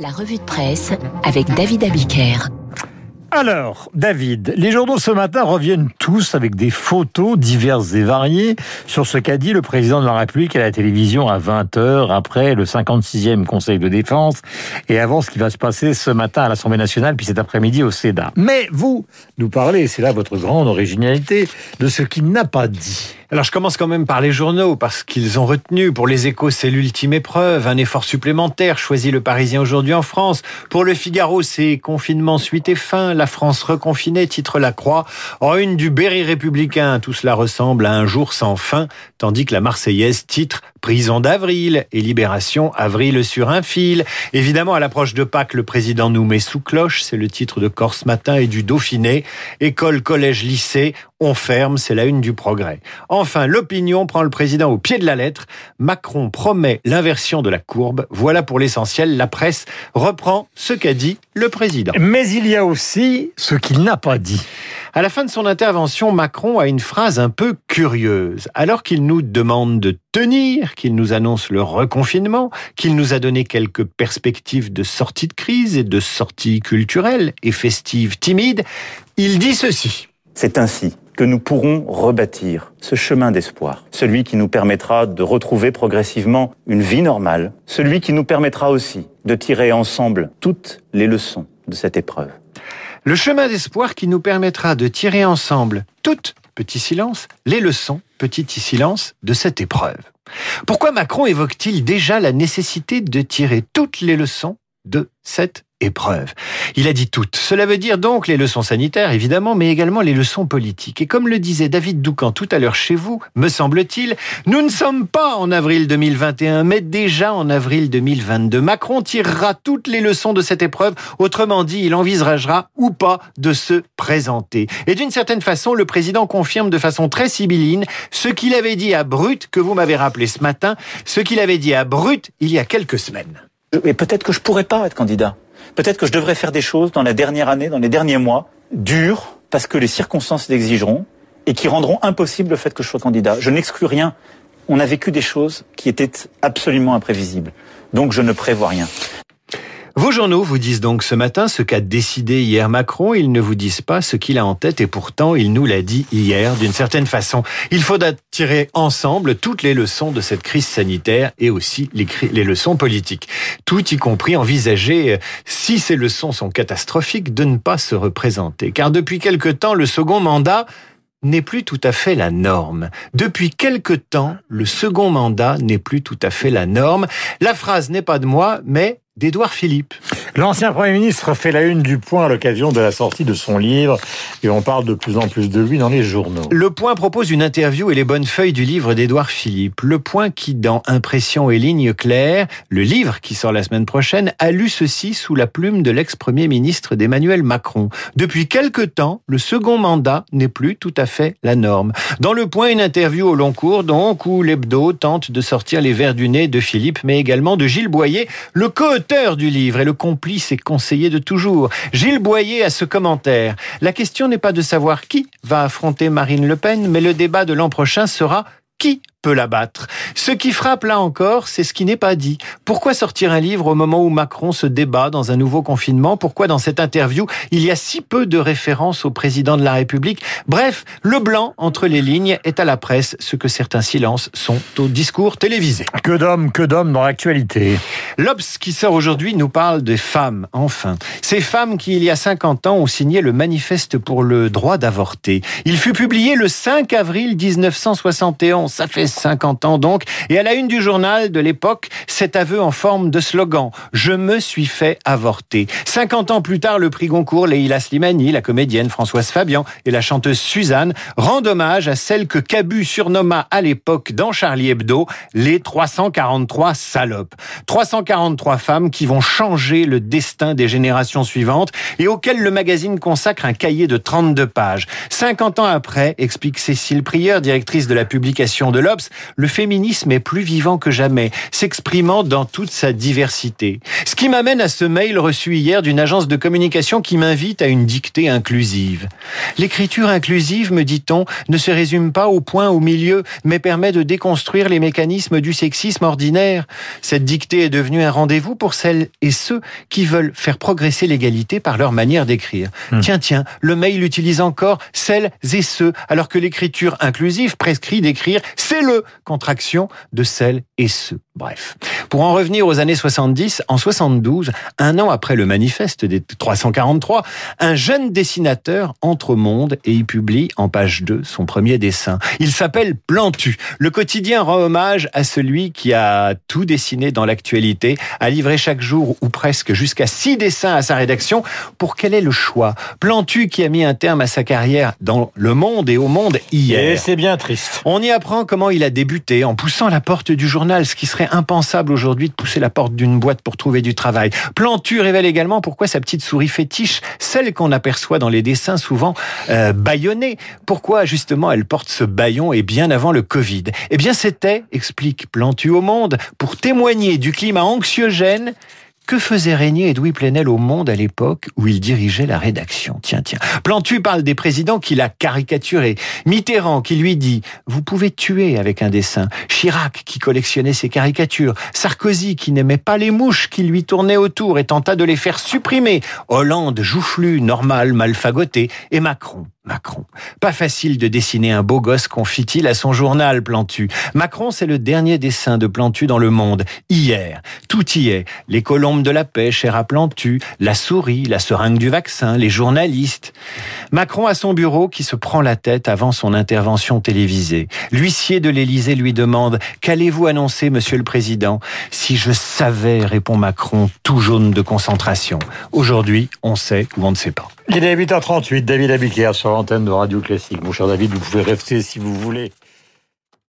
La revue de presse avec David Abiker. Alors, David, les journaux ce matin reviennent tous avec des photos diverses et variées sur ce qu'a dit le président de la République à la télévision à 20h après le 56e Conseil de défense et avant ce qui va se passer ce matin à l'Assemblée nationale puis cet après-midi au Sénat. Mais vous nous parlez, c'est là votre grande originalité, de ce qu'il n'a pas dit. Alors je commence quand même par les journaux, parce qu'ils ont retenu. Pour les échos, c'est l'ultime épreuve, un effort supplémentaire, choisit le Parisien aujourd'hui en France. Pour le Figaro, c'est confinement suite et fin, la France reconfinée, titre La Croix. En une du Berry républicain, tout cela ressemble à un jour sans fin, tandis que la Marseillaise titre Prison d'avril et Libération avril sur un fil. Évidemment, à l'approche de Pâques, le président nous met sous cloche, c'est le titre de Corse Matin et du Dauphiné. École, collège, lycée, on ferme, c'est la une du progrès. Enfin, l'opinion prend le président au pied de la lettre. Macron promet l'inversion de la courbe. Voilà pour l'essentiel. La presse reprend ce qu'a dit le président. Mais il y a aussi ce qu'il n'a pas dit. À la fin de son intervention, Macron a une phrase un peu curieuse. Alors qu'il nous demande de tenir, qu'il nous annonce le reconfinement, qu'il nous a donné quelques perspectives de sortie de crise et de sortie culturelle et festive timide, il dit ceci. C'est ainsi que nous pourrons rebâtir ce chemin d'espoir, celui qui nous permettra de retrouver progressivement une vie normale, celui qui nous permettra aussi de tirer ensemble toutes les leçons de cette épreuve. Le chemin d'espoir qui nous permettra de tirer ensemble toutes, petit silence, les leçons, petit silence, de cette épreuve. Pourquoi Macron évoque-t-il déjà la nécessité de tirer toutes les leçons de cette épreuve. Il a dit toutes. Cela veut dire donc les leçons sanitaires, évidemment, mais également les leçons politiques. Et comme le disait David Doucan tout à l'heure chez vous, me semble-t-il, nous ne sommes pas en avril 2021, mais déjà en avril 2022. Macron tirera toutes les leçons de cette épreuve. Autrement dit, il envisagera ou pas de se présenter. Et d'une certaine façon, le président confirme de façon très sibylline ce qu'il avait dit à Brut, que vous m'avez rappelé ce matin, ce qu'il avait dit à Brut il y a quelques semaines. Et peut-être que je pourrais pas être candidat. Peut-être que je devrais faire des choses dans la dernière année, dans les derniers mois, dures, parce que les circonstances l'exigeront, et qui rendront impossible le fait que je sois candidat. Je n'exclus rien. On a vécu des choses qui étaient absolument imprévisibles. Donc je ne prévois rien. Vos journaux vous disent donc ce matin ce qu'a décidé hier Macron, ils ne vous disent pas ce qu'il a en tête et pourtant il nous l'a dit hier d'une certaine façon. Il faudra tirer ensemble toutes les leçons de cette crise sanitaire et aussi les, les leçons politiques. Tout y compris envisager, euh, si ces leçons sont catastrophiques, de ne pas se représenter. Car depuis quelque temps, le second mandat n'est plus tout à fait la norme. Depuis quelque temps, le second mandat n'est plus tout à fait la norme. La phrase n'est pas de moi, mais d'Édouard Philippe. L'ancien Premier ministre fait la une du Point à l'occasion de la sortie de son livre et on parle de plus en plus de lui dans les journaux. Le Point propose une interview et les bonnes feuilles du livre d'Édouard Philippe. Le Point qui, dans Impression et lignes claires, le livre qui sort la semaine prochaine, a lu ceci sous la plume de l'ex-premier ministre d'Emmanuel Macron. Depuis quelque temps, le second mandat n'est plus tout à fait la norme. Dans Le Point, une interview au long cours, donc, où l'hebdo tente de sortir les verres du nez de Philippe, mais également de Gilles Boyer, le du livre et le complice et conseiller de toujours. Gilles Boyer a ce commentaire. La question n'est pas de savoir qui va affronter Marine Le Pen, mais le débat de l'an prochain sera qui peut la battre. Ce qui frappe là encore, c'est ce qui n'est pas dit. Pourquoi sortir un livre au moment où Macron se débat dans un nouveau confinement? Pourquoi dans cette interview, il y a si peu de références au président de la République? Bref, le blanc entre les lignes est à la presse ce que certains silences sont au discours télévisé. Que d'hommes, que d'hommes dans l'actualité. L'Obs qui sort aujourd'hui nous parle des femmes, enfin. Ces femmes qui, il y a 50 ans, ont signé le manifeste pour le droit d'avorter. Il fut publié le 5 avril 1971 ça fait 50 ans donc, et à la une du journal de l'époque, cet aveu en forme de slogan « Je me suis fait avorter ». 50 ans plus tard, le prix Goncourt, Leila Slimani, la comédienne Françoise Fabian et la chanteuse Suzanne rendent hommage à celle que Cabu surnomma à l'époque dans Charlie Hebdo les 343 salopes. 343 femmes qui vont changer le destin des générations suivantes et auxquelles le magazine consacre un cahier de 32 pages. 50 ans après, explique Cécile Prieur, directrice de la publication de l'Obs, Le féminisme est plus vivant que jamais, s'exprimant dans toute sa diversité. Ce qui m'amène à ce mail reçu hier d'une agence de communication qui m'invite à une dictée inclusive. L'écriture inclusive, me dit-on, ne se résume pas au point au milieu, mais permet de déconstruire les mécanismes du sexisme ordinaire. Cette dictée est devenue un rendez-vous pour celles et ceux qui veulent faire progresser l'égalité par leur manière d'écrire. Hmm. Tiens, tiens, le mail utilise encore celles et ceux, alors que l'écriture inclusive prescrit d'écrire c'est contraction de celles et ceux. Bref. Pour en revenir aux années 70, en 72, un an après le manifeste des 343, un jeune dessinateur entre au monde et y publie en page 2 son premier dessin. Il s'appelle Plantu. Le quotidien rend hommage à celui qui a tout dessiné dans l'actualité, a livré chaque jour ou presque jusqu'à six dessins à sa rédaction. Pour quel est le choix? Plantu qui a mis un terme à sa carrière dans le monde et au monde hier. Et c'est bien triste. On y apprend comment il a débuté en poussant la porte du journal, ce qui serait impensable aujourd'hui de pousser la porte d'une boîte pour trouver du travail. Plantu révèle également pourquoi sa petite souris fétiche, celle qu'on aperçoit dans les dessins souvent euh, pourquoi justement elle porte ce baillon et bien avant le Covid? Eh bien c'était, explique Plantu au Monde, pour témoigner du climat anxiogène que faisait régner Edoui Plenel au monde à l'époque où il dirigeait la rédaction? Tiens, tiens. Plantu parle des présidents qu'il a caricaturés. Mitterrand qui lui dit « Vous pouvez tuer avec un dessin ». Chirac qui collectionnait ses caricatures. Sarkozy qui n'aimait pas les mouches qui lui tournaient autour et tenta de les faire supprimer. Hollande joufflu, normal, mal fagoté. Et Macron Macron. Pas facile de dessiner un beau gosse, confie-t-il à son journal Plantu. Macron, c'est le dernier dessin de Plantu dans le monde. Hier, tout y est. Les colombes de la pêche, chère à Plantu, la souris, la seringue du vaccin, les journalistes. Macron a son bureau qui se prend la tête avant son intervention télévisée. L'huissier de l'Élysée lui demande Qu'allez-vous annoncer, monsieur le président? Si je savais, répond Macron, tout jaune de concentration. Aujourd'hui, on sait ou on ne sait pas. Il est 8h38, David Abiquière sur l'antenne de Radio Classique. Mon cher David, vous pouvez rester si vous voulez.